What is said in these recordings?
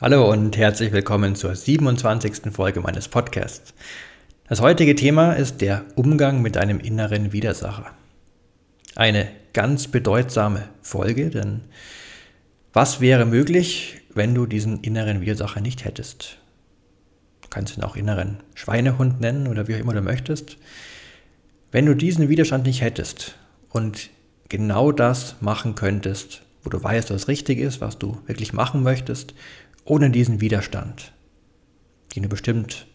Hallo und herzlich willkommen zur 27. Folge meines Podcasts. Das heutige Thema ist der Umgang mit einem inneren Widersacher. Eine ganz bedeutsame Folge, denn was wäre möglich, wenn du diesen inneren Widersacher nicht hättest? Du kannst ihn auch inneren Schweinehund nennen oder wie auch immer du möchtest. Wenn du diesen Widerstand nicht hättest und genau das machen könntest, wo du weißt, was richtig ist, was du wirklich machen möchtest ohne diesen Widerstand, den du bestimmt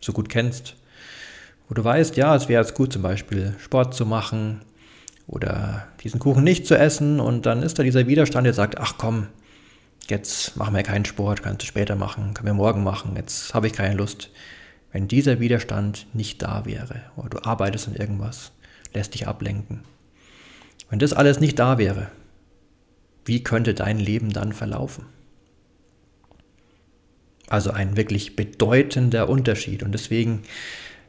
so gut kennst, wo du weißt, ja, es wäre jetzt gut zum Beispiel Sport zu machen oder diesen Kuchen nicht zu essen und dann ist da dieser Widerstand, der sagt, ach komm, jetzt machen wir keinen Sport, kannst du später machen, können wir morgen machen, jetzt habe ich keine Lust. Wenn dieser Widerstand nicht da wäre oder du arbeitest an irgendwas, lässt dich ablenken. Wenn das alles nicht da wäre, wie könnte dein Leben dann verlaufen? Also ein wirklich bedeutender Unterschied. Und deswegen,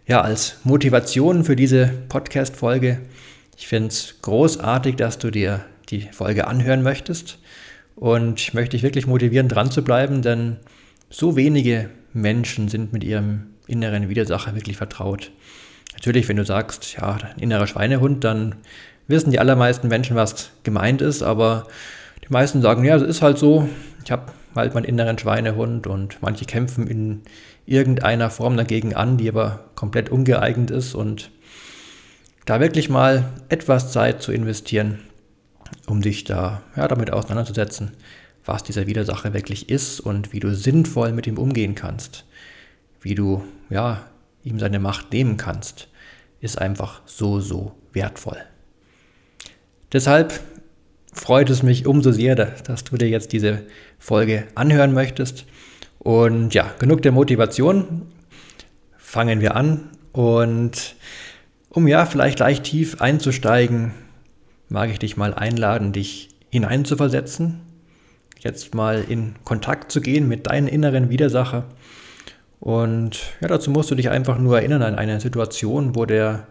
ja, als Motivation für diese Podcast-Folge, ich finde es großartig, dass du dir die Folge anhören möchtest. Und ich möchte dich wirklich motivieren, dran zu bleiben, denn so wenige Menschen sind mit ihrem inneren Widersacher wirklich vertraut. Natürlich, wenn du sagst, ja, ein innerer Schweinehund, dann wissen die allermeisten Menschen, was gemeint ist, aber die meisten sagen, ja, es ist halt so, ich habe halt meinen inneren Schweinehund und manche kämpfen in irgendeiner Form dagegen an, die aber komplett ungeeignet ist und da wirklich mal etwas Zeit zu investieren, um dich da ja, damit auseinanderzusetzen, was dieser Widersacher wirklich ist und wie du sinnvoll mit ihm umgehen kannst, wie du ja, ihm seine Macht nehmen kannst, ist einfach so, so wertvoll. Deshalb freut es mich umso sehr, dass du dir jetzt diese Folge anhören möchtest. Und ja, genug der Motivation. Fangen wir an. Und um ja vielleicht leicht tief einzusteigen, mag ich dich mal einladen, dich hineinzuversetzen, jetzt mal in Kontakt zu gehen mit deinem inneren Widersacher. Und ja, dazu musst du dich einfach nur erinnern an eine Situation, wo der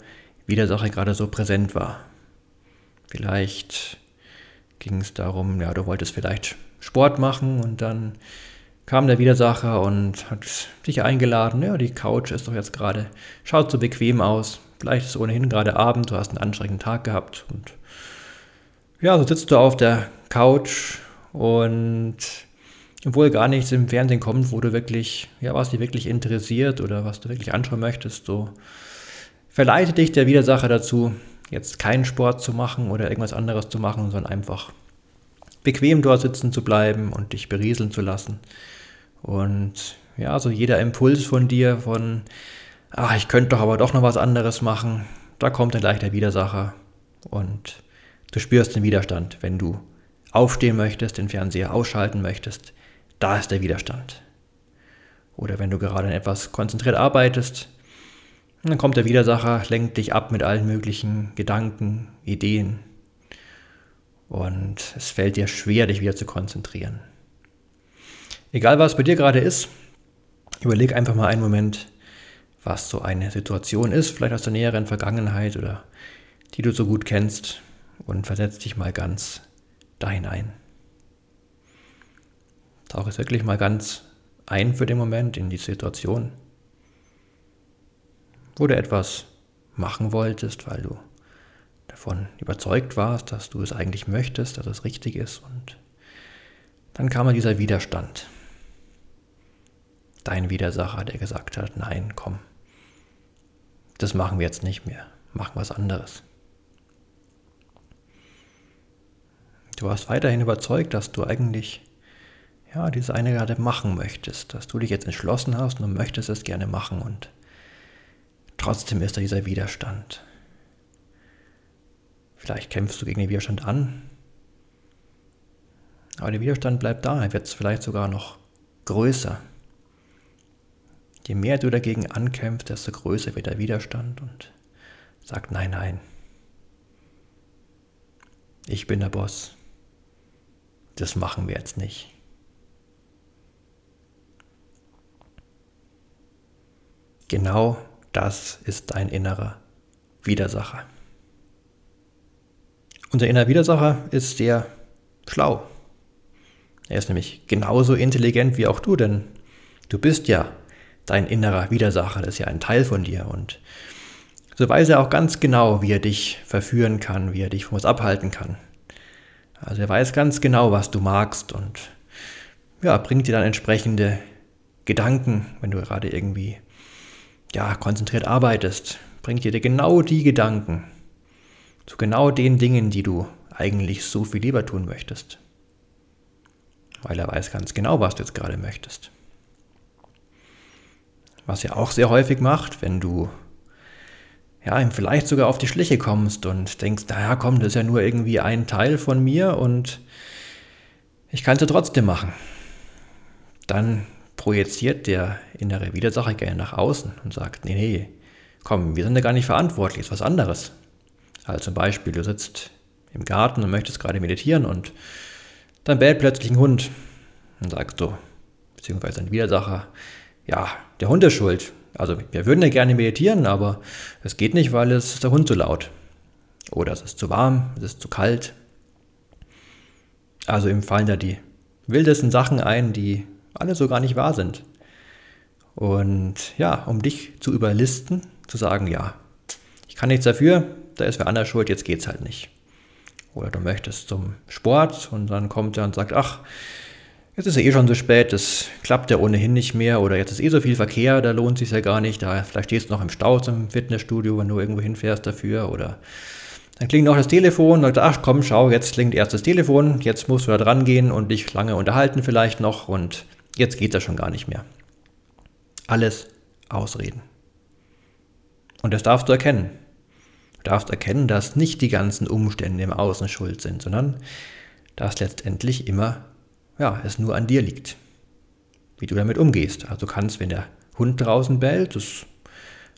Widersacher gerade so präsent war. Vielleicht ging es darum, ja, du wolltest vielleicht Sport machen und dann kam der Widersacher und hat dich eingeladen, ja, die Couch ist doch jetzt gerade, schaut so bequem aus, vielleicht ist es ohnehin gerade Abend, du hast einen anstrengenden Tag gehabt und ja, so sitzt du auf der Couch und obwohl gar nichts im Fernsehen kommt, wo du wirklich, ja, was dich wirklich interessiert oder was du wirklich anschauen möchtest, so verleitet dich der Widersacher dazu, jetzt keinen Sport zu machen oder irgendwas anderes zu machen, sondern einfach bequem dort sitzen zu bleiben und dich berieseln zu lassen. Und ja, so jeder Impuls von dir von, ach, ich könnte doch aber doch noch was anderes machen, da kommt dann gleich der Widersacher und du spürst den Widerstand, wenn du aufstehen möchtest, den Fernseher ausschalten möchtest, da ist der Widerstand. Oder wenn du gerade etwas konzentriert arbeitest, und dann kommt der Widersacher, lenkt dich ab mit allen möglichen Gedanken, Ideen. Und es fällt dir schwer, dich wieder zu konzentrieren. Egal was bei dir gerade ist, überleg einfach mal einen Moment, was so eine Situation ist, vielleicht aus der näheren Vergangenheit oder die du so gut kennst und versetz dich mal ganz da hinein. Tauche es wirklich mal ganz ein für den Moment in die Situation wo du etwas machen wolltest, weil du davon überzeugt warst, dass du es eigentlich möchtest, dass es richtig ist. Und dann kam dieser Widerstand. Dein Widersacher, der gesagt hat, nein, komm, das machen wir jetzt nicht mehr, machen was anderes. Du warst weiterhin überzeugt, dass du eigentlich ja, dieses eine gerade machen möchtest, dass du dich jetzt entschlossen hast und möchtest es gerne machen und Trotzdem ist da dieser Widerstand. Vielleicht kämpfst du gegen den Widerstand an, aber der Widerstand bleibt da. Er wird vielleicht sogar noch größer. Je mehr du dagegen ankämpfst, desto größer wird der Widerstand und sagt, nein, nein, ich bin der Boss. Das machen wir jetzt nicht. Genau das ist dein innerer Widersacher. Unser innerer Widersacher ist sehr schlau. Er ist nämlich genauso intelligent wie auch du, denn du bist ja dein innerer Widersacher, das ist ja ein Teil von dir und so weiß er auch ganz genau, wie er dich verführen kann, wie er dich von was abhalten kann. Also er weiß ganz genau, was du magst und ja, bringt dir dann entsprechende Gedanken, wenn du gerade irgendwie ja, konzentriert arbeitest, bringt dir genau die Gedanken zu genau den Dingen, die du eigentlich so viel lieber tun möchtest. Weil er weiß ganz genau, was du jetzt gerade möchtest. Was er auch sehr häufig macht, wenn du ja, ihm vielleicht sogar auf die Schliche kommst und denkst, naja, komm, das ist ja nur irgendwie ein Teil von mir und ich kann es ja trotzdem machen. Dann projiziert der innere Widersacher gerne nach außen und sagt, nee, nee, komm, wir sind ja gar nicht verantwortlich, ist was anderes. Also zum Beispiel, du sitzt im Garten und möchtest gerade meditieren und dann bellt plötzlich ein Hund und sagst du, beziehungsweise ein Widersacher, ja, der Hund ist schuld. Also wir würden ja gerne meditieren, aber es geht nicht, weil es ist der Hund zu laut. Oder es ist zu warm, es ist zu kalt. Also ihm fallen da die wildesten Sachen ein, die alle so gar nicht wahr sind. Und ja, um dich zu überlisten, zu sagen, ja, ich kann nichts dafür, da ist wer anders schuld, jetzt geht's halt nicht. Oder du möchtest zum Sport und dann kommt er und sagt, ach, jetzt ist ja eh schon so spät, das klappt ja ohnehin nicht mehr oder jetzt ist eh so viel Verkehr, da lohnt sich ja gar nicht, da vielleicht stehst du noch im Stau zum Fitnessstudio, wenn du irgendwo hinfährst dafür oder dann klingt noch das Telefon und sagt, ach komm, schau, jetzt klingt erst das Telefon, jetzt musst du da dran gehen und dich lange unterhalten vielleicht noch und jetzt geht das schon gar nicht mehr. Alles Ausreden. Und das darfst du erkennen. Du darfst erkennen, dass nicht die ganzen Umstände im Außen schuld sind, sondern dass letztendlich immer ja, es nur an dir liegt, wie du damit umgehst. Also du kannst, wenn der Hund draußen bellt, das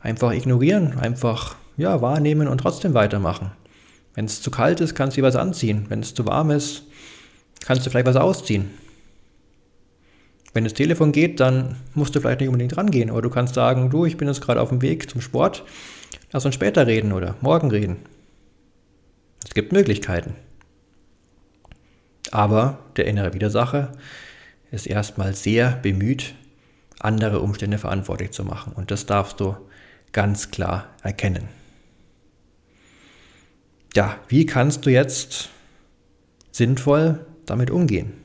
einfach ignorieren, einfach ja, wahrnehmen und trotzdem weitermachen. Wenn es zu kalt ist, kannst du dir was anziehen. Wenn es zu warm ist, kannst du vielleicht was ausziehen. Wenn das Telefon geht, dann musst du vielleicht nicht unbedingt rangehen, aber du kannst sagen, du, ich bin jetzt gerade auf dem Weg zum Sport, Lass uns später reden oder morgen reden. Es gibt Möglichkeiten. Aber der innere Widersacher ist erstmal sehr bemüht, andere Umstände verantwortlich zu machen. Und das darfst du ganz klar erkennen. Ja, wie kannst du jetzt sinnvoll damit umgehen?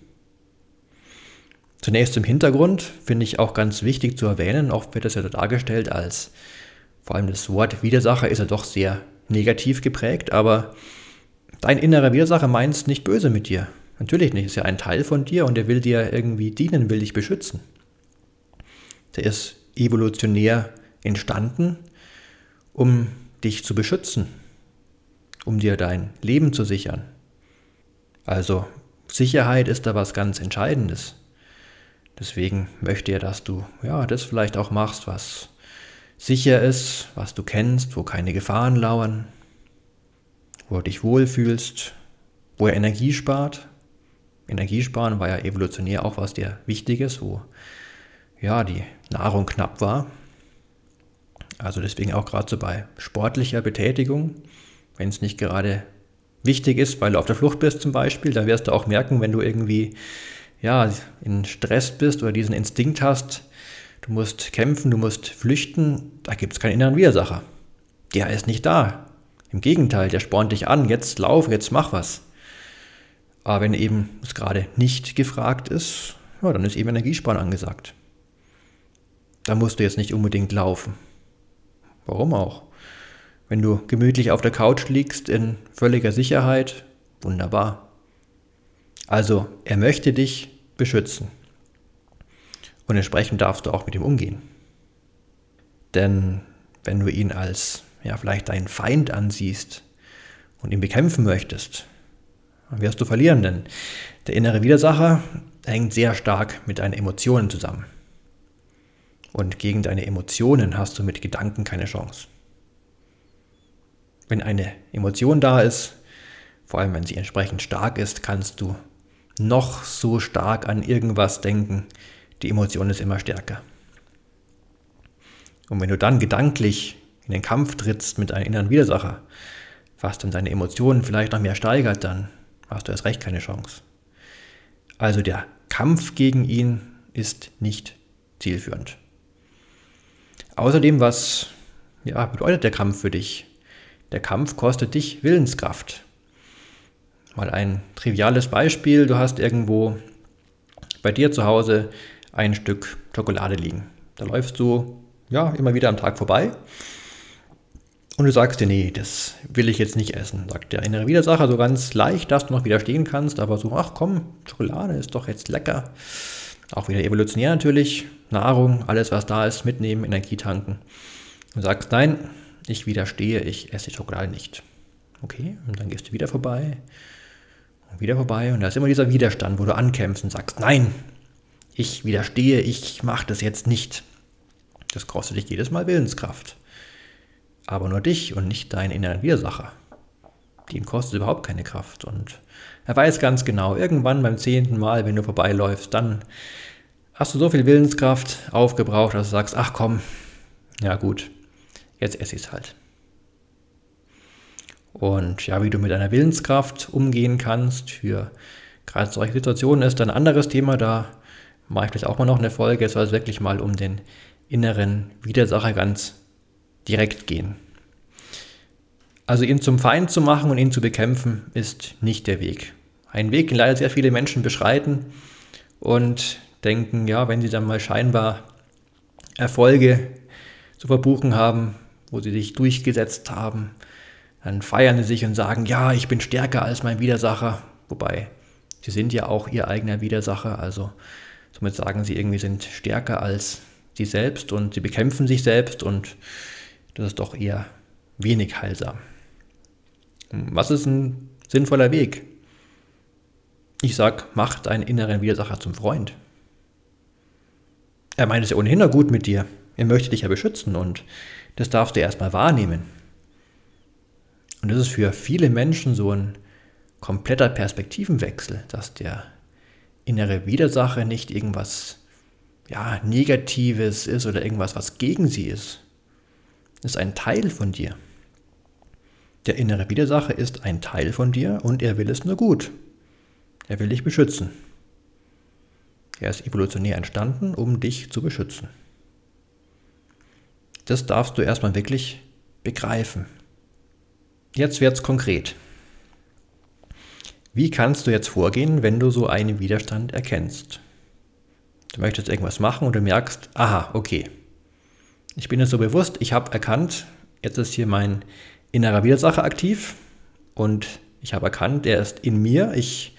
Zunächst im Hintergrund finde ich auch ganz wichtig zu erwähnen, oft wird das ja dargestellt als vor allem das Wort Widersacher ist ja doch sehr negativ geprägt, aber dein innerer Widersacher meint es nicht böse mit dir. Natürlich nicht, ist ja ein Teil von dir und er will dir irgendwie dienen, will dich beschützen. Der ist evolutionär entstanden, um dich zu beschützen, um dir dein Leben zu sichern. Also Sicherheit ist da was ganz Entscheidendes. Deswegen möchte er, dass du ja das vielleicht auch machst, was sicher ist, was du kennst, wo keine Gefahren lauern, wo du dich wohlfühlst, wo er Energie spart. Energiesparen war ja evolutionär auch was sehr Wichtiges, wo ja die Nahrung knapp war. Also deswegen auch gerade so bei sportlicher Betätigung, wenn es nicht gerade wichtig ist, weil du auf der Flucht bist zum Beispiel, da wirst du auch merken, wenn du irgendwie ja in Stress bist oder diesen Instinkt hast, Du musst kämpfen, du musst flüchten, da gibt es keinen inneren Widersacher. Der ist nicht da. Im Gegenteil, der spornt dich an, jetzt lauf, jetzt mach was. Aber wenn eben es gerade nicht gefragt ist, ja, dann ist eben Energiesparen angesagt. Da musst du jetzt nicht unbedingt laufen. Warum auch? Wenn du gemütlich auf der Couch liegst in völliger Sicherheit, wunderbar. Also, er möchte dich beschützen. Und entsprechend darfst du auch mit ihm umgehen. Denn wenn du ihn als ja, vielleicht deinen Feind ansiehst und ihn bekämpfen möchtest, dann wirst du verlieren, denn der innere Widersacher hängt sehr stark mit deinen Emotionen zusammen. Und gegen deine Emotionen hast du mit Gedanken keine Chance. Wenn eine Emotion da ist, vor allem wenn sie entsprechend stark ist, kannst du noch so stark an irgendwas denken. Die Emotion ist immer stärker. Und wenn du dann gedanklich in den Kampf trittst mit einem inneren Widersacher, was dann deine Emotionen vielleicht noch mehr steigert, dann hast du erst recht keine Chance. Also der Kampf gegen ihn ist nicht zielführend. Außerdem, was ja, bedeutet der Kampf für dich? Der Kampf kostet dich Willenskraft. Mal ein triviales Beispiel, du hast irgendwo bei dir zu Hause ein Stück Schokolade liegen. Da läufst du ja immer wieder am Tag vorbei und du sagst dir, nee, das will ich jetzt nicht essen. Sagt der innere Widersacher so ganz leicht, dass du noch widerstehen kannst, aber so, ach komm, Schokolade ist doch jetzt lecker. Auch wieder evolutionär natürlich. Nahrung, alles was da ist, mitnehmen, Energie tanken. Du sagst, nein, ich widerstehe, ich esse die Schokolade nicht. Okay, und dann gehst du wieder vorbei und wieder vorbei und da ist immer dieser Widerstand, wo du ankämpfst und sagst, nein, ich widerstehe, ich mache das jetzt nicht. Das kostet dich jedes Mal Willenskraft aber nur dich und nicht deinen inneren Widersacher. Dem kostet überhaupt keine Kraft. Und er weiß ganz genau, irgendwann beim zehnten Mal, wenn du vorbeiläufst, dann hast du so viel Willenskraft aufgebraucht, dass du sagst, ach komm, ja gut, jetzt esse ich es halt. Und ja, wie du mit deiner Willenskraft umgehen kannst für gerade solche Situationen ist ein anderes Thema. Da mache ich vielleicht auch mal noch eine Folge. Es soll es wirklich mal um den inneren Widersacher ganz direkt gehen. Also ihn zum Feind zu machen und ihn zu bekämpfen, ist nicht der Weg. Ein Weg, den leider sehr viele Menschen beschreiten und denken, ja, wenn sie dann mal scheinbar Erfolge zu verbuchen haben, wo sie sich durchgesetzt haben, dann feiern sie sich und sagen, ja, ich bin stärker als mein Widersacher. Wobei, sie sind ja auch ihr eigener Widersacher, also somit sagen sie irgendwie, sind stärker als sie selbst und sie bekämpfen sich selbst und das ist doch eher wenig heilsam. Was ist ein sinnvoller Weg? Ich sag, mach deinen inneren Widersacher zum Freund. Er meint es ja ohnehin nur gut mit dir. Er möchte dich ja beschützen und das darfst du erstmal wahrnehmen. Und das ist für viele Menschen so ein kompletter Perspektivenwechsel, dass der innere Widersacher nicht irgendwas ja, Negatives ist oder irgendwas, was gegen sie ist, ist ein Teil von dir. Der innere Widersacher ist ein Teil von dir und er will es nur gut. Er will dich beschützen. Er ist evolutionär entstanden, um dich zu beschützen. Das darfst du erstmal wirklich begreifen. Jetzt wird es konkret. Wie kannst du jetzt vorgehen, wenn du so einen Widerstand erkennst? Du möchtest irgendwas machen und du merkst, aha, okay, ich bin jetzt so bewusst, ich habe erkannt, jetzt ist hier mein innerer Widersacher aktiv und ich habe erkannt, der ist in mir. Ich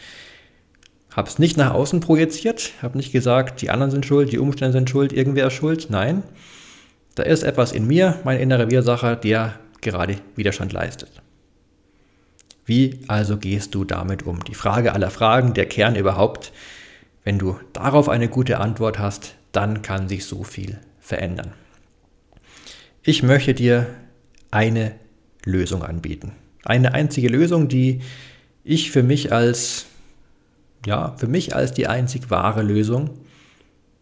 habe es nicht nach außen projiziert, habe nicht gesagt, die anderen sind schuld, die Umstände sind schuld, irgendwer ist schuld. Nein, da ist etwas in mir, mein innerer Widersacher, der gerade Widerstand leistet. Wie also gehst du damit um? Die Frage aller Fragen, der Kern überhaupt. Wenn du darauf eine gute Antwort hast, dann kann sich so viel verändern. Ich möchte dir eine Lösung anbieten. Eine einzige Lösung, die ich für mich als, ja, für mich als die einzig wahre Lösung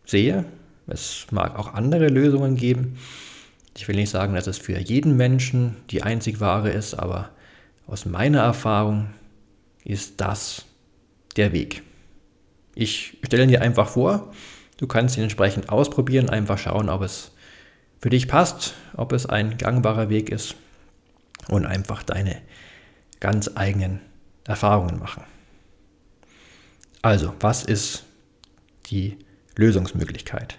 sehe. Es mag auch andere Lösungen geben. Ich will nicht sagen, dass es für jeden Menschen die einzig wahre ist, aber aus meiner Erfahrung ist das der Weg. Ich stelle dir einfach vor, du kannst ihn entsprechend ausprobieren, einfach schauen, ob es für dich passt, ob es ein gangbarer Weg ist und einfach deine ganz eigenen Erfahrungen machen. Also, was ist die Lösungsmöglichkeit?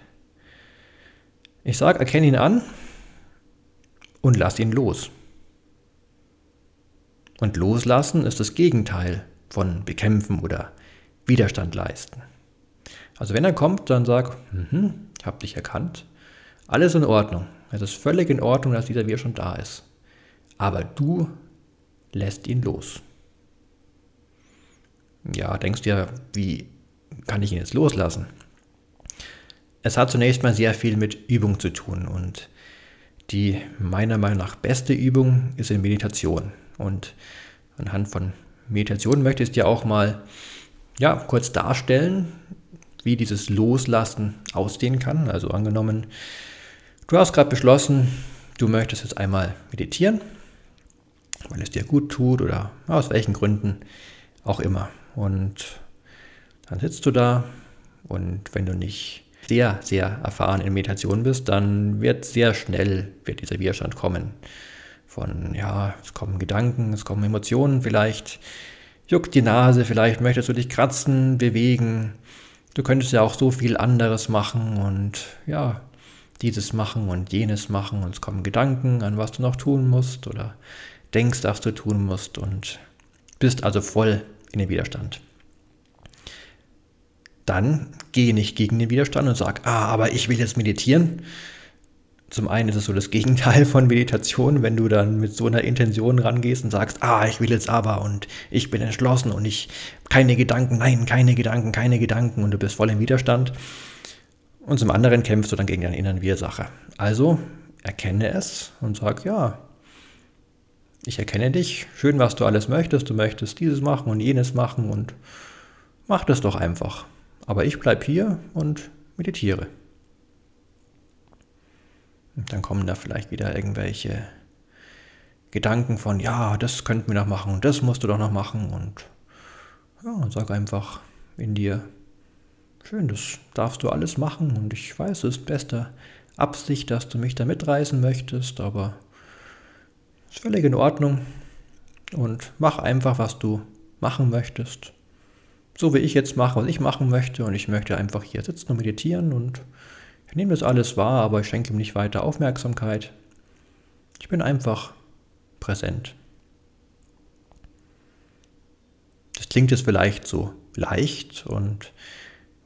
Ich sage, erkenne ihn an und lass ihn los. Und loslassen ist das Gegenteil von bekämpfen oder Widerstand leisten. Also wenn er kommt, dann sag, mhm, ich habe dich erkannt, alles in Ordnung. Es ist völlig in Ordnung, dass dieser schon da ist. Aber du lässt ihn los. Ja, denkst du ja, wie kann ich ihn jetzt loslassen? Es hat zunächst mal sehr viel mit Übung zu tun und die meiner Meinung nach beste Übung ist in Meditation. Und anhand von Meditation möchte ich dir auch mal ja, kurz darstellen, wie dieses Loslassen aussehen kann. Also angenommen, du hast gerade beschlossen, du möchtest jetzt einmal meditieren, weil es dir gut tut oder aus welchen Gründen auch immer. Und dann sitzt du da und wenn du nicht sehr, sehr erfahren in Meditation bist, dann wird sehr schnell wird dieser Widerstand kommen. Von, ja, es kommen Gedanken, es kommen Emotionen vielleicht, juckt die Nase, vielleicht möchtest du dich kratzen, bewegen. Du könntest ja auch so viel anderes machen und ja, dieses machen und jenes machen und es kommen Gedanken, an was du noch tun musst oder denkst, dass du tun musst und bist also voll in den Widerstand dann gehe nicht gegen den Widerstand und sag, ah, aber ich will jetzt meditieren. Zum einen ist es so das Gegenteil von Meditation, wenn du dann mit so einer Intention rangehst und sagst, ah, ich will jetzt aber und ich bin entschlossen und ich keine Gedanken, nein, keine Gedanken, keine Gedanken und du bist voll im Widerstand. Und zum anderen kämpfst du dann gegen deine inneren Widersacher. Also erkenne es und sag, ja, ich erkenne dich, schön, was du alles möchtest, du möchtest dieses machen und jenes machen und mach das doch einfach. Aber ich bleibe hier und meditiere. Und dann kommen da vielleicht wieder irgendwelche Gedanken von, ja, das könnten wir noch machen und das musst du doch noch machen. Und ja, sag einfach in dir, schön, das darfst du alles machen und ich weiß, es ist beste Absicht, dass du mich da mitreißen möchtest, aber ist völlig in Ordnung. Und mach einfach, was du machen möchtest so wie ich jetzt mache, was ich machen möchte. Und ich möchte einfach hier sitzen und meditieren und ich nehme das alles wahr, aber ich schenke ihm nicht weiter Aufmerksamkeit. Ich bin einfach präsent. Das klingt jetzt vielleicht so leicht und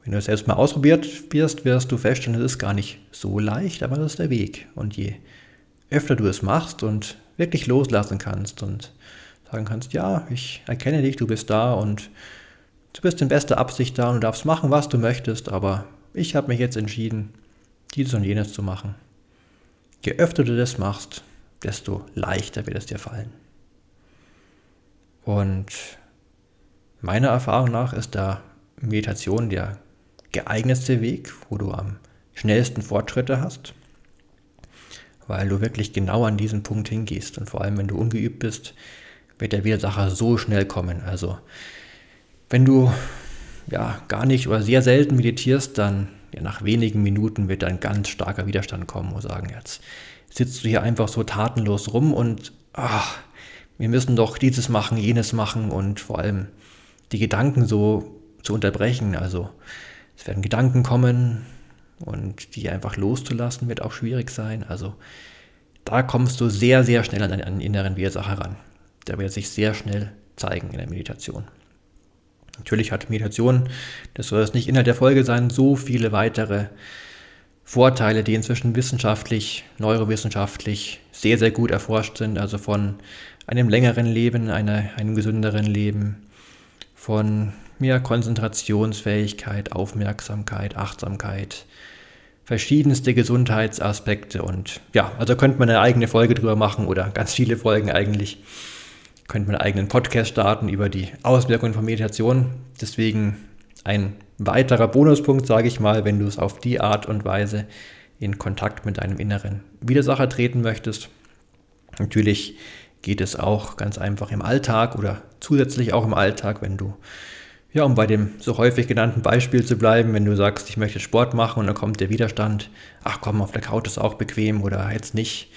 wenn du es selbst mal ausprobiert wirst, wirst du feststellen, es ist gar nicht so leicht, aber das ist der Weg. Und je öfter du es machst und wirklich loslassen kannst und sagen kannst, ja, ich erkenne dich, du bist da und Du bist in bester Absicht da und darfst machen, was du möchtest, aber ich habe mich jetzt entschieden, dieses und jenes zu machen. Je öfter du das machst, desto leichter wird es dir fallen. Und meiner Erfahrung nach ist da Meditation der geeignetste Weg, wo du am schnellsten Fortschritte hast, weil du wirklich genau an diesen Punkt hingehst. Und vor allem, wenn du ungeübt bist, wird der Widersacher so schnell kommen. Also wenn du ja gar nicht oder sehr selten meditierst, dann ja, nach wenigen Minuten wird ein ganz starker Widerstand kommen und sagen, jetzt sitzt du hier einfach so tatenlos rum und ach, wir müssen doch dieses machen, jenes machen und vor allem die Gedanken so zu unterbrechen. Also es werden Gedanken kommen und die einfach loszulassen wird auch schwierig sein. Also da kommst du sehr, sehr schnell an deinen inneren Widersacher heran. Der wird sich sehr schnell zeigen in der Meditation. Natürlich hat Meditation, das soll jetzt nicht Inhalt der Folge sein, so viele weitere Vorteile, die inzwischen wissenschaftlich, neurowissenschaftlich sehr, sehr gut erforscht sind. Also von einem längeren Leben, einer, einem gesünderen Leben, von mehr Konzentrationsfähigkeit, Aufmerksamkeit, Achtsamkeit, verschiedenste Gesundheitsaspekte und ja, also könnte man eine eigene Folge drüber machen oder ganz viele Folgen eigentlich könnte man einen eigenen Podcast starten über die Auswirkungen von Meditation. Deswegen ein weiterer Bonuspunkt, sage ich mal, wenn du es auf die Art und Weise in Kontakt mit deinem inneren Widersacher treten möchtest. Natürlich geht es auch ganz einfach im Alltag oder zusätzlich auch im Alltag, wenn du, ja, um bei dem so häufig genannten Beispiel zu bleiben, wenn du sagst, ich möchte Sport machen und dann kommt der Widerstand, ach komm, auf der Couch ist auch bequem oder jetzt nicht,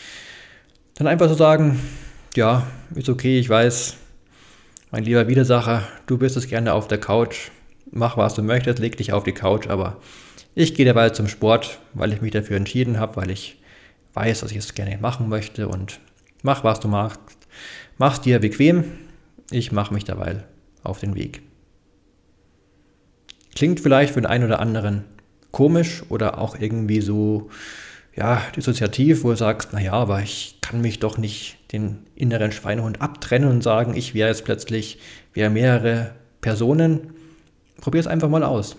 dann einfach so sagen, ja, ist okay, ich weiß, mein lieber Widersacher, du bist es gerne auf der Couch, mach was du möchtest, leg dich auf die Couch, aber ich gehe dabei zum Sport, weil ich mich dafür entschieden habe, weil ich weiß, dass ich es gerne machen möchte und mach was du machst. Mach's dir bequem, ich mache mich dabei auf den Weg. Klingt vielleicht für den einen oder anderen komisch oder auch irgendwie so ja, dissoziativ, wo du sagst, naja, aber ich kann mich doch nicht den inneren Schweinehund abtrennen und sagen, ich wäre jetzt plötzlich, wäre mehrere Personen. Probier es einfach mal aus.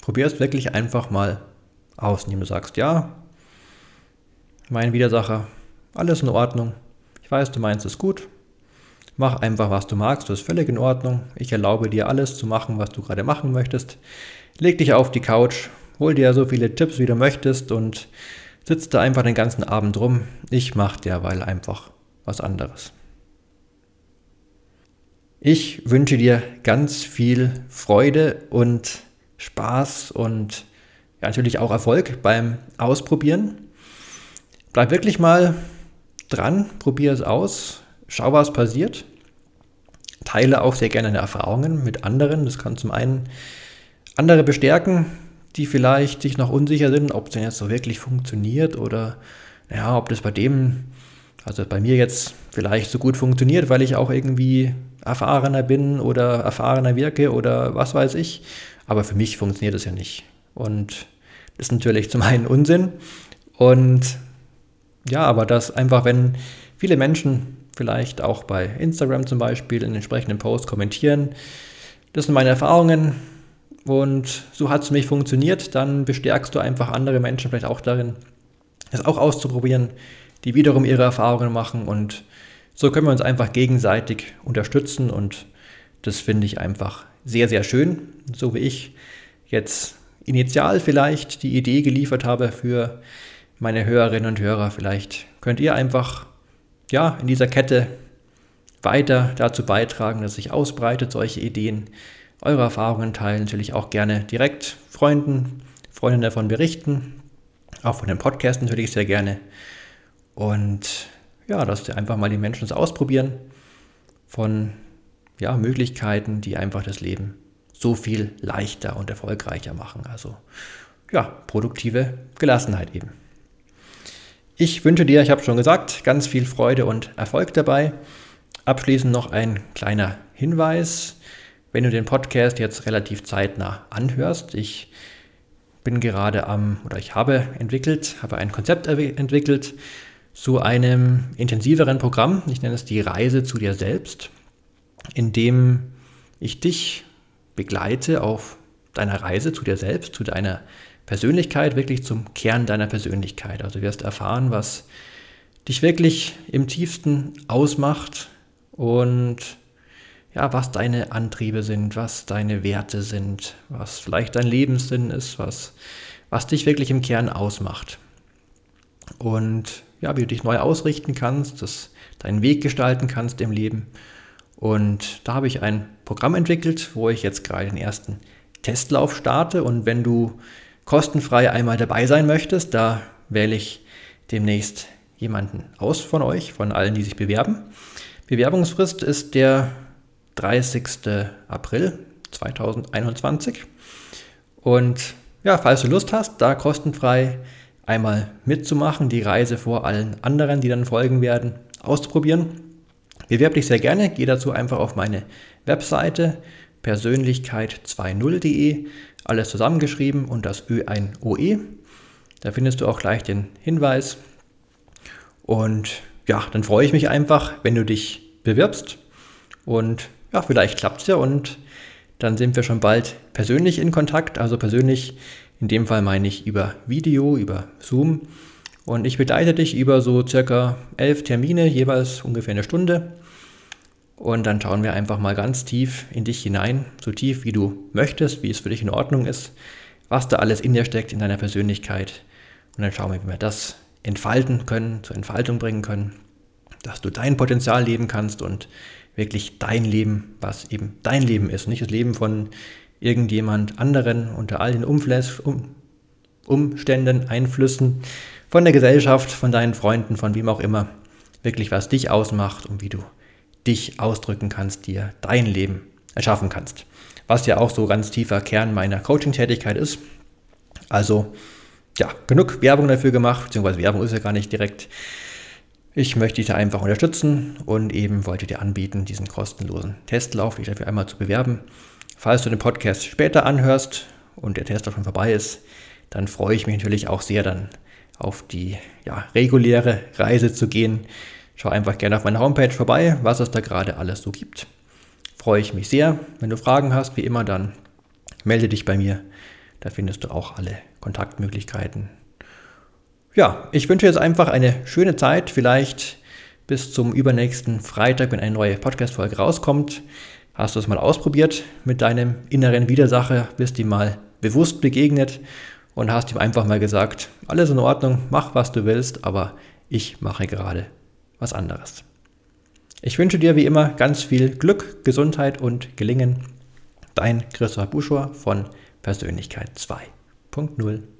probier es wirklich einfach mal aus, indem du sagst, ja, mein Widersacher, alles in Ordnung. Ich weiß, du meinst es gut. Mach einfach, was du magst, das ist völlig in Ordnung. Ich erlaube dir alles zu machen, was du gerade machen möchtest. Leg dich auf die Couch, hol dir so viele Tipps, wie du möchtest und sitzt da einfach den ganzen Abend rum. Ich mach derweil einfach was anderes. Ich wünsche dir ganz viel Freude und Spaß und ja, natürlich auch Erfolg beim Ausprobieren. Bleib wirklich mal dran, probier es aus, schau, was passiert. Teile auch sehr gerne deine Erfahrungen mit anderen. Das kann zum einen andere bestärken, die vielleicht sich noch unsicher sind, ob es denn jetzt so wirklich funktioniert oder ja, ob das bei dem, also bei mir jetzt vielleicht so gut funktioniert, weil ich auch irgendwie erfahrener bin oder erfahrener wirke oder was weiß ich. Aber für mich funktioniert es ja nicht. Und das ist natürlich zum einen Unsinn. Und ja, aber das einfach, wenn viele Menschen vielleicht auch bei Instagram zum Beispiel in entsprechenden Posts kommentieren, das sind meine Erfahrungen, und so hat es für mich funktioniert. Dann bestärkst du einfach andere Menschen vielleicht auch darin, es auch auszuprobieren, die wiederum ihre Erfahrungen machen. Und so können wir uns einfach gegenseitig unterstützen. Und das finde ich einfach sehr, sehr schön. So wie ich jetzt initial vielleicht die Idee geliefert habe für meine Hörerinnen und Hörer. Vielleicht könnt ihr einfach ja, in dieser Kette weiter dazu beitragen, dass sich ausbreitet, solche Ideen eure Erfahrungen teilen, natürlich auch gerne direkt Freunden, Freundinnen davon berichten, auch von dem Podcast natürlich sehr gerne. Und ja, dass einfach mal die Menschen das ausprobieren von ja, Möglichkeiten, die einfach das Leben so viel leichter und erfolgreicher machen. Also ja, produktive Gelassenheit eben. Ich wünsche dir, ich habe schon gesagt, ganz viel Freude und Erfolg dabei. Abschließend noch ein kleiner Hinweis. Wenn du den Podcast jetzt relativ zeitnah anhörst, ich bin gerade am, oder ich habe entwickelt, habe ein Konzept entwickelt zu einem intensiveren Programm. Ich nenne es die Reise zu dir selbst, in dem ich dich begleite auf deiner Reise zu dir selbst, zu deiner Persönlichkeit, wirklich zum Kern deiner Persönlichkeit. Also du wirst erfahren, was dich wirklich im tiefsten ausmacht und ja, was deine Antriebe sind, was deine Werte sind, was vielleicht dein Lebenssinn ist, was, was dich wirklich im Kern ausmacht. Und ja, wie du dich neu ausrichten kannst, dass deinen Weg gestalten kannst im Leben. Und da habe ich ein Programm entwickelt, wo ich jetzt gerade den ersten Testlauf starte. Und wenn du kostenfrei einmal dabei sein möchtest, da wähle ich demnächst jemanden aus von euch, von allen, die sich bewerben. Bewerbungsfrist ist der 30. April 2021. Und ja, falls du Lust hast, da kostenfrei einmal mitzumachen, die Reise vor allen anderen, die dann folgen werden, auszuprobieren. Bewerb dich sehr gerne, geh dazu einfach auf meine Webseite persönlichkeit20.de, alles zusammengeschrieben und das Ö ein OE. Da findest du auch gleich den Hinweis. Und ja, dann freue ich mich einfach, wenn du dich bewirbst und ja, vielleicht klappt es ja und dann sind wir schon bald persönlich in Kontakt. Also persönlich, in dem Fall meine ich über Video, über Zoom. Und ich begleite dich über so circa elf Termine, jeweils ungefähr eine Stunde. Und dann schauen wir einfach mal ganz tief in dich hinein, so tief wie du möchtest, wie es für dich in Ordnung ist, was da alles in dir steckt, in deiner Persönlichkeit. Und dann schauen wir, wie wir das entfalten können, zur Entfaltung bringen können, dass du dein Potenzial leben kannst und wirklich dein Leben, was eben dein Leben ist, nicht das Leben von irgendjemand anderen unter all den Umfläs, um, Umständen, Einflüssen von der Gesellschaft, von deinen Freunden, von wem auch immer, wirklich was dich ausmacht und wie du dich ausdrücken kannst, dir dein Leben erschaffen kannst. Was ja auch so ganz tiefer Kern meiner Coaching-Tätigkeit ist. Also, ja, genug Werbung dafür gemacht, beziehungsweise Werbung ist ja gar nicht direkt ich möchte dich da einfach unterstützen und eben wollte dir anbieten, diesen kostenlosen Testlauf, dich dafür einmal zu bewerben. Falls du den Podcast später anhörst und der Testlauf schon vorbei ist, dann freue ich mich natürlich auch sehr, dann auf die ja, reguläre Reise zu gehen. Schau einfach gerne auf meiner Homepage vorbei, was es da gerade alles so gibt. Freue ich mich sehr. Wenn du Fragen hast, wie immer, dann melde dich bei mir. Da findest du auch alle Kontaktmöglichkeiten. Ja, ich wünsche jetzt einfach eine schöne Zeit, vielleicht bis zum übernächsten Freitag, wenn eine neue Podcast-Folge rauskommt. Hast du es mal ausprobiert mit deinem inneren Widersacher, bist ihm mal bewusst begegnet und hast ihm einfach mal gesagt, alles in Ordnung, mach was du willst, aber ich mache gerade was anderes. Ich wünsche dir wie immer ganz viel Glück, Gesundheit und Gelingen. Dein Christoph Buschor von Persönlichkeit 2.0.